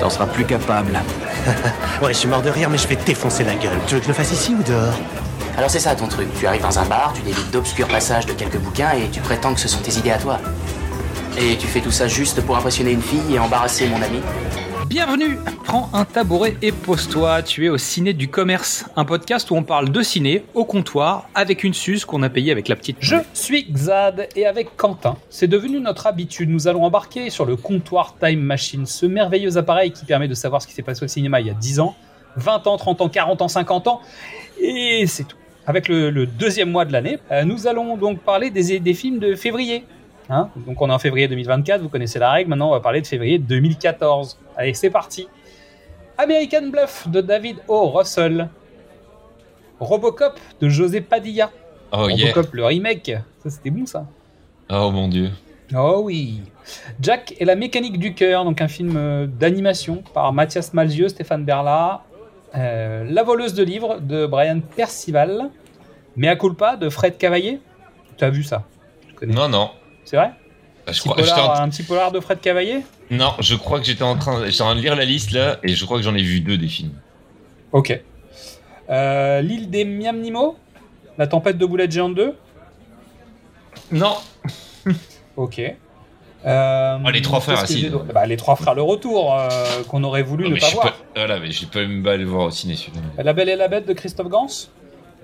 T'en seras plus capable. Ouais, je suis mort de rire, mais je vais te défoncer la gueule. Tu veux que je le fasse ici ou dehors? Alors c'est ça ton truc. Tu arrives dans un bar, tu délites d'obscurs passages de quelques bouquins et tu prétends que ce sont tes idées à toi. Et tu fais tout ça juste pour impressionner une fille et embarrasser mon ami Bienvenue Prends un tabouret et pose-toi, tu es au Ciné du Commerce, un podcast où on parle de ciné au comptoir avec une suce qu'on a payée avec la petite. Je suis Xad et avec Quentin, c'est devenu notre habitude, nous allons embarquer sur le comptoir Time Machine, ce merveilleux appareil qui permet de savoir ce qui s'est passé au cinéma il y a 10 ans, 20 ans, 30 ans, 40 ans, 50 ans, et c'est tout. Avec le, deuxième mois de l'année, euh, nous allons donc parler des films de février. Hein donc on est en février 2024, vous connaissez la règle, maintenant on va parler de février 2014. Allez, c'est parti. American Bluff de David O. Russell. Robocop de José Padilla. Oh yeah. Robocop, le remake. Ça, c'était bon, ça. Oh mon dieu. Oh oui. Jack et la mécanique du cœur, donc un film euh, d'animation par Mathias Malzieu, Stéphane Berla. Euh, la voleuse de livres de Brian Percival. Mea culpa de Fred Cavaillé. Tu as vu ça? Connais? Non, non. C'est vrai Bah, je Petit crois, j'étais polar- en- Un petit polar de Fred Cavaillé Non, je crois que j'étais en train, j'étais en train de lire la liste là, et je crois que j'en ai vu deux des films. Ok. Euh, L'île des Miam Nemo La tempête de boulettes géantes 2 Non. Ok. Euh, Oh, les trois frères, si. Bah, les trois frères, le retour, euh, qu'on aurait voulu Non, ne pas voir. pas, voilà, mais j'ai pas même pas le voir au ciné. La Belle et la Bête de Christophe Gans?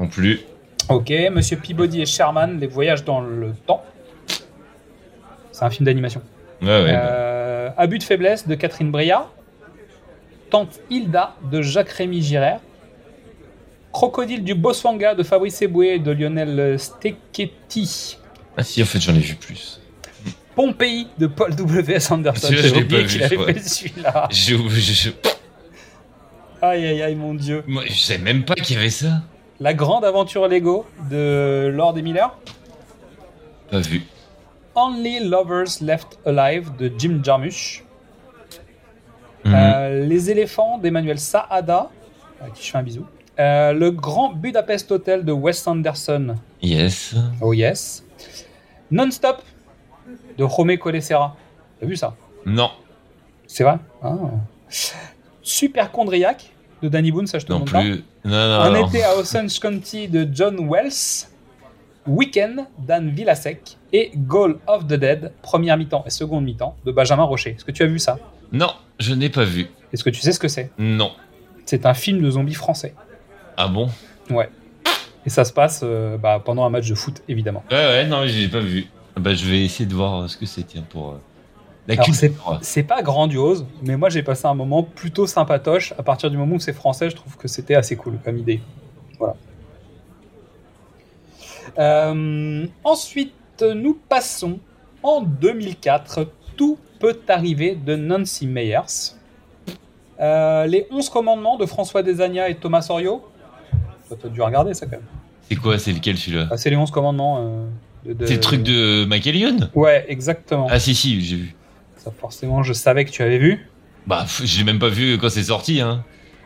Non plus. Ok. Monsieur Peabody et Sherman, Les voyages dans le temps. C'est un film d'animation. Ouais, ouais. Euh, Abus de faiblesse de Catherine Breillat. Tante Hilda de Jacques-Rémy Girard. Crocodile du Botswana de Fabrice Eboué et de Lionel Steketty. Ah si, en fait, j'en ai vu plus. Pompéi de Paul W.S. Anderson. J'ai oublié qu'il avait fait celui-là. J'ai je- Aïe aïe aïe mon dieu. moi, je savais même pas qu'il y avait ça. La grande aventure Lego de Lord et Miller. Pas vu. Only Lovers Left Alive de Jim Jarmusch. Mhm. Euh, les éléphants d'Emmanuel Saada, à qui je fais un bisou. Euh, le Grand Budapest Hotel de Wes Anderson. Yes. Oh yes. Non-stop de Jaume Colessera. T'as vu ça? Non. C'est vrai? Ah. Superchondriac de Danny Boone, ça je te Non demande pas. plus. Non, non, Un non. été à Ocean's County de John Wells. Weekend d'Anne Villasek. Et Goal of the Dead, première mi-temps et seconde mi-temps de Benjamin Rocher. Est-ce que tu as vu ça? Non, je n'ai pas vu. Est-ce que tu sais ce que c'est? Non. C'est un film de zombies français. Ah bon? Ouais. Et ça se passe euh, bah, pendant un match de foot, évidemment. Ouais, ouais, non, je l'ai pas vu. Ah Bah, je vais essayer de voir euh, ce que c'est, tiens, pour euh, la culture. C'est pas grandiose, mais moi j'ai passé un moment plutôt sympatoche. À partir du moment où c'est français, je trouve que c'était assez cool comme idée. Voilà. Euh, ensuite, nous passons en 2004. Tout peut arriver de Nancy Meyers. Euh, les 11 commandements de François Desagna et Thomas Sorio. T'as dû regarder ça quand même. C'est quoi, c'est lequel celui-là? Ah, c'est les 11 commandements. euh, de- de- C'est le truc de Michael Youn Ouais, exactement. Ah si, si, j'ai vu. Ça, forcément, je savais que tu avais vu. Bah, je l'ai même pas vu quand c'est sorti, hein.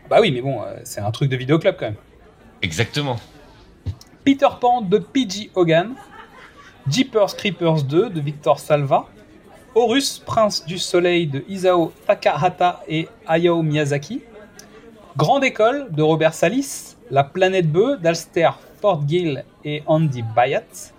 Bah oui, mais bon, c'est un truc de vidéoclub quand même. Exactement. Peter Pan de P.G. Hogan, Jeepers Creepers 2 de Victor Salva, Horus, Prince du Soleil de Isao Takahata et Hayao Miyazaki, Grande École de Robert Salis, La Planète Bœuf d'Alster Fortgill et Andy Bayat,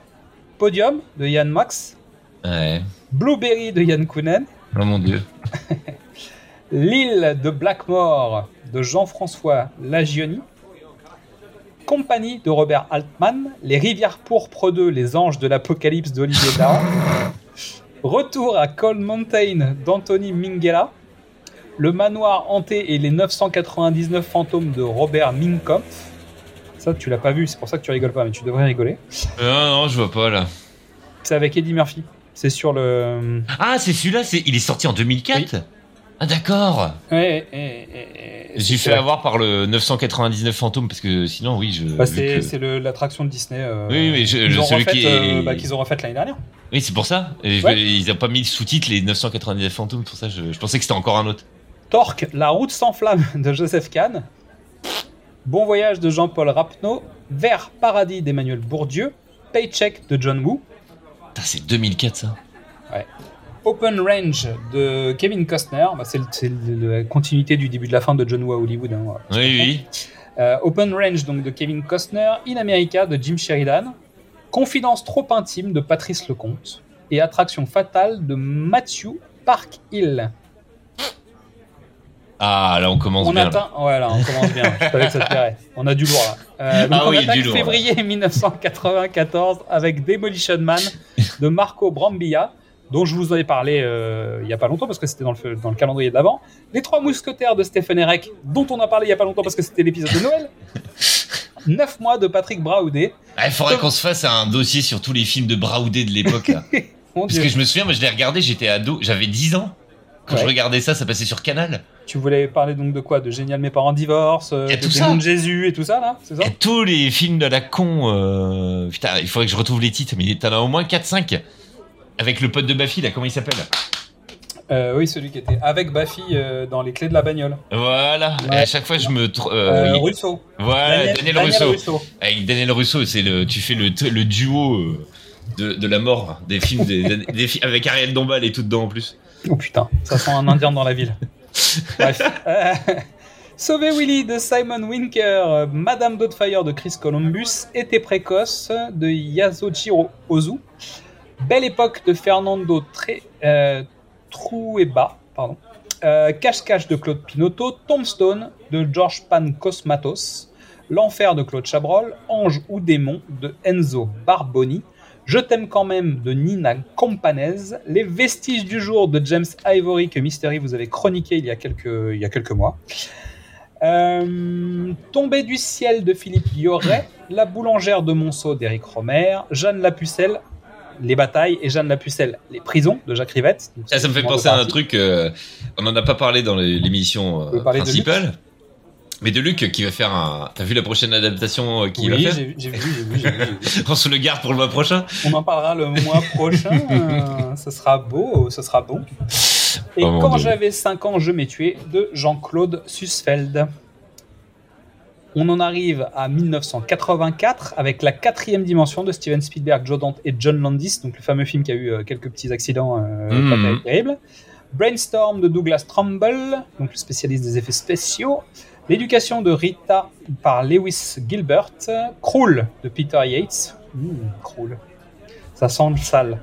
Podium de Yann Max, Ouais. Blueberry de Yann Kounen, Oh mon dieu. L'île de Blackmore de Jean-François Lagioni, Compagnie de Robert Altman, Les Rivières Pourpres 2, Les Anges de l'Apocalypse d'Olivier Dahan, Retour à Cold Mountain d'Anthony Minghella, Le Manoir Hanté et les 999 fantômes de Robert Minkoff. Ça, tu l'as pas vu, c'est pour ça que tu rigoles pas, mais tu devrais rigoler. Euh, non, non, je vois pas là. C'est avec Eddie Murphy. C'est sur le. Ah, c'est celui-là, c'est... il est sorti en 2004 Ah d'accord. Ouais, J'ai fait avoir par le 999 fantôme parce que sinon oui je. Bah, c'est que- c'est le- l'attraction de Disney. euh, Oui, oui, je- celui refait, qui est- euh, bah, qu'ils ont refait l'année dernière. Oui c'est pour ça. Et je- Ouais. Ils ont pas mis le sous-titre les 999 fantômes pour ça je, je pensais que c'était encore un autre. Torque, La route sans flamme de Joseph Kahn. Bon voyage de Jean-Paul Rapneau. Vers Paradis d'Emmanuel Bourdieu. Paycheck de John Woo. C'est 2004 ça. Open Range de Kevin Costner. Bah, c'est la continuité du début de la fin de John Woo à Hollywood. hein. Oui oui. Euh, Open Range donc de Kevin Costner, In America de Jim Sheridan, Confidence trop intime de Patrice Lecomte et Attraction fatale de Matthew Park Hill. Ah là on commence On bien. là. atteint, voilà, on commence bien. Je savais que ça te plairait. On a du lourd là. Euh, donc Ah on oui, attaque du lourd, là. février 1994 avec Demolition Man de Marco Brambilla, dont je vous avais parlé euh, il y a pas longtemps parce que c'était dans le, dans le calendrier de l'avant. Les Trois Mousquetaires de Stephen Erek, dont on a parlé il y a pas longtemps parce que c'était l'épisode de Noël. Neuf mois de Patrick Braoudé. Ah, Il faudrait qu'on se fasse un dossier sur tous les films de Braoudé de l'époque Parce Dieu. que je me souviens, moi je l'ai regardé, j'étais ado, j'avais 10 ans. Quand Ouais. je regardais ça, ça passait sur Canal. Tu voulais parler donc de quoi? De Génial, mes parents divorcent, euh, de tout de Jésus et tout ça là C'est ça? Et tous les films de la con. euh, Putain, il faudrait que je retrouve les titres, mais t'en as au moins 4-5. Avec le pote de Baffy là, comment il s'appelle Euh, Oui, celui qui était avec Baffy euh, dans les clés de la bagnole. Voilà. Ouais. Et à chaque fois, je me. tr- Euh, euh, il- Russo. Voilà, Daniel, Russo. Russo. Avec Daniel Russo, c'est le, tu fais le, le duo de, de la mort des films des, des fi- avec Ariel Dombal et tout dedans en plus. Oh putain, ça sent un indien dans la ville. Bref. Sauver Willy de Simon Winker, Madame Doubtfire de Chris Columbus, Été précoce de Yasuhiro Ozu, Belle époque de Fernando Tre, euh, Trueba, pardon, euh, Cache-Cache de Claude Pinotto, Tombstone de George Pan Cosmatos, L'Enfer de Claude Chabrol, Ange ou Démon de Enzo Barboni, Je t'aime quand même de Nina Campanese, Les vestiges du jour de James Ivory que Mystery vous avez chroniqué il y a quelques, il y a quelques mois. Euh, Tombée du ciel de Philippe Lioret, La boulangère de Monceau d'Éric Romer, Jeanne Lapucelle, Les batailles et Jeanne Lapucelle, Les prisons de Jacques Rivette. Donc, Ça, ça me fait penser à un truc. euh, on n'en a pas parlé dans l'émission euh, parler de principale. Mais de Luc qui va faire un. T'as vu la prochaine adaptation euh, qu'il Oui, va faire j'ai vu, j'ai vu, j'ai vu, j'ai vu. On se le garde pour le mois prochain. On en parlera le mois prochain. euh, ce sera beau, ce sera bon. Et Oh mon quand j'avais 5 ans, je m'ai tué de Jean-Claude Sussfeld. On en arrive à 1984 avec la quatrième dimension de Steven Spielberg, Joe Dante et John Landis, donc le fameux film qui a eu euh, quelques petits accidents euh, pas terribles, terribles. Brainstorm de Douglas Trumbull, donc le spécialiste des effets spéciaux. L'éducation de Rita par Lewis Gilbert. Cruel de Peter Yates. Mmh, Cruel. Ça sent le sale.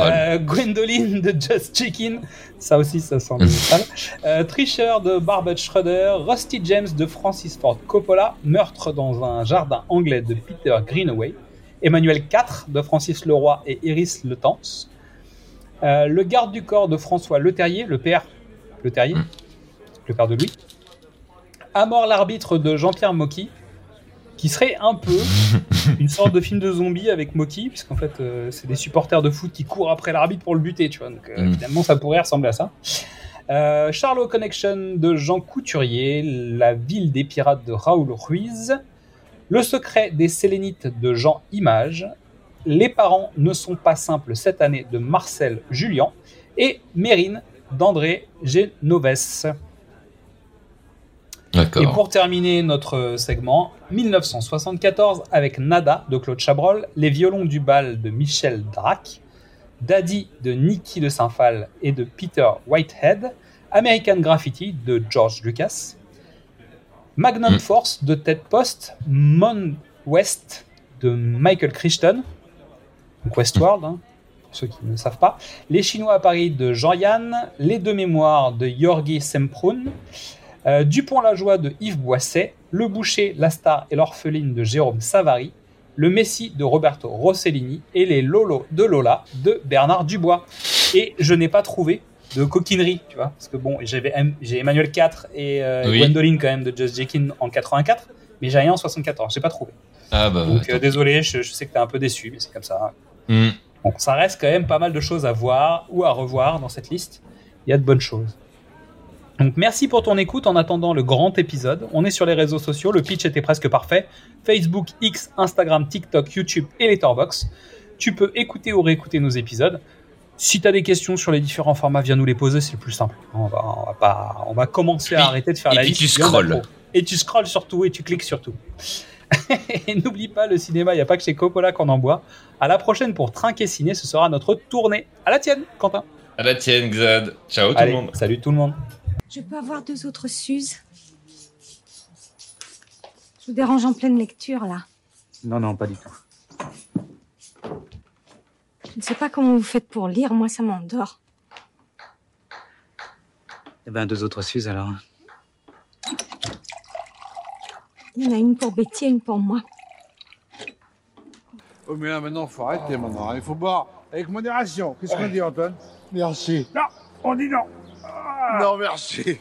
Euh, Gwendoline de Just Chicken, ça aussi ça sent le sale. Euh, Tricheur de Barbet Schroeder, Rusty James de Francis Ford Coppola, Meurtre dans un jardin anglais de Peter Greenaway, Emmanuel IV de Francis Leroy et Iris Le Temps, Euh, Le garde du corps de François Leterrier, le père Le Terrier, le père de Louis, À mort l'arbitre de Jean-Pierre Mocky, qui serait un peu une sorte de film de zombie avec Moki, puisqu'en fait, euh, c'est des supporters de foot qui courent après l'arbitre pour le buter, tu vois. Donc, euh, Mm. finalement, ça pourrait ressembler à ça. Euh, Charlot Connection de Jean Couturier, La ville des pirates de Raoul Ruiz, Le secret des Sélénites de Jean Image, Les parents ne sont pas simples cette année de Marcel Julien, et Mérine d'André Genoves. Et pour terminer notre segment, 1974 avec Nada de Claude Chabrol, Les violons du bal de Michel Drac, Daddy de Nicky de Saint-Phal et de Peter Whitehead, American Graffiti de George Lucas, Magnum Mm. Force de Ted Post, Mon West de Michael Crichton, donc Westworld, hein, pour ceux qui ne savent pas, Les Chinois à Paris de Jean-Yann, Les Deux Mémoires de Yorgi Semprun, euh, Dupont-la-Joie de Yves Boisset, Le Boucher, La Star et l'Orpheline de Jérôme Savary, Le Messie de Roberto Rossellini et Les Lolo de Lola de Bernard Dubois. Et je n'ai pas trouvé de coquinerie, tu vois, parce que bon, j'avais j'ai Emmanuel 4 et euh, Oui. Gwendoline quand même de Just Jekin en 84, mais j'ai rien en 74, j'ai pas trouvé. Ah bah. Donc euh, désolé, je, je sais que t'es un peu déçu, mais c'est comme ça. Hmm. Donc ça reste quand même pas mal de choses à voir ou à revoir dans cette liste. Il y a de bonnes choses. Donc merci pour ton écoute en attendant le grand épisode. On est sur les réseaux sociaux, le pitch était presque parfait. Facebook, X, Instagram, TikTok, YouTube et Letterboxd. Tu peux écouter ou réécouter nos épisodes. Si tu as des questions sur les différents formats, viens nous les poser, c'est le plus simple. On va, on va, pas, on va commencer à Puis- arrêter de faire et la puis liste. tu a scrolles. trop. Et tu scrolles sur tout et tu cliques sur tout. et n'oublie pas, le cinéma, il n'y a pas que chez Coppola qu'on en boit. À la prochaine pour Trinquer Ciné, ce sera notre tournée. À la tienne, Quentin. À la tienne, Xad. Ciao tout le monde. Salut tout le monde. Je peux avoir deux autres Suzes Je vous dérange en pleine lecture, là. Non, non, pas du tout. Je ne sais pas comment vous faites pour lire, moi ça m'endort. Eh ben, deux autres Suzes alors. Il y en a une pour Betty et une pour moi. Oh, mais là, maintenant, faut arrêter maintenant. Il faut boire avec modération. Qu'est-ce qu'on dit, Antoine? Merci. Non, on dit non. Non, merci.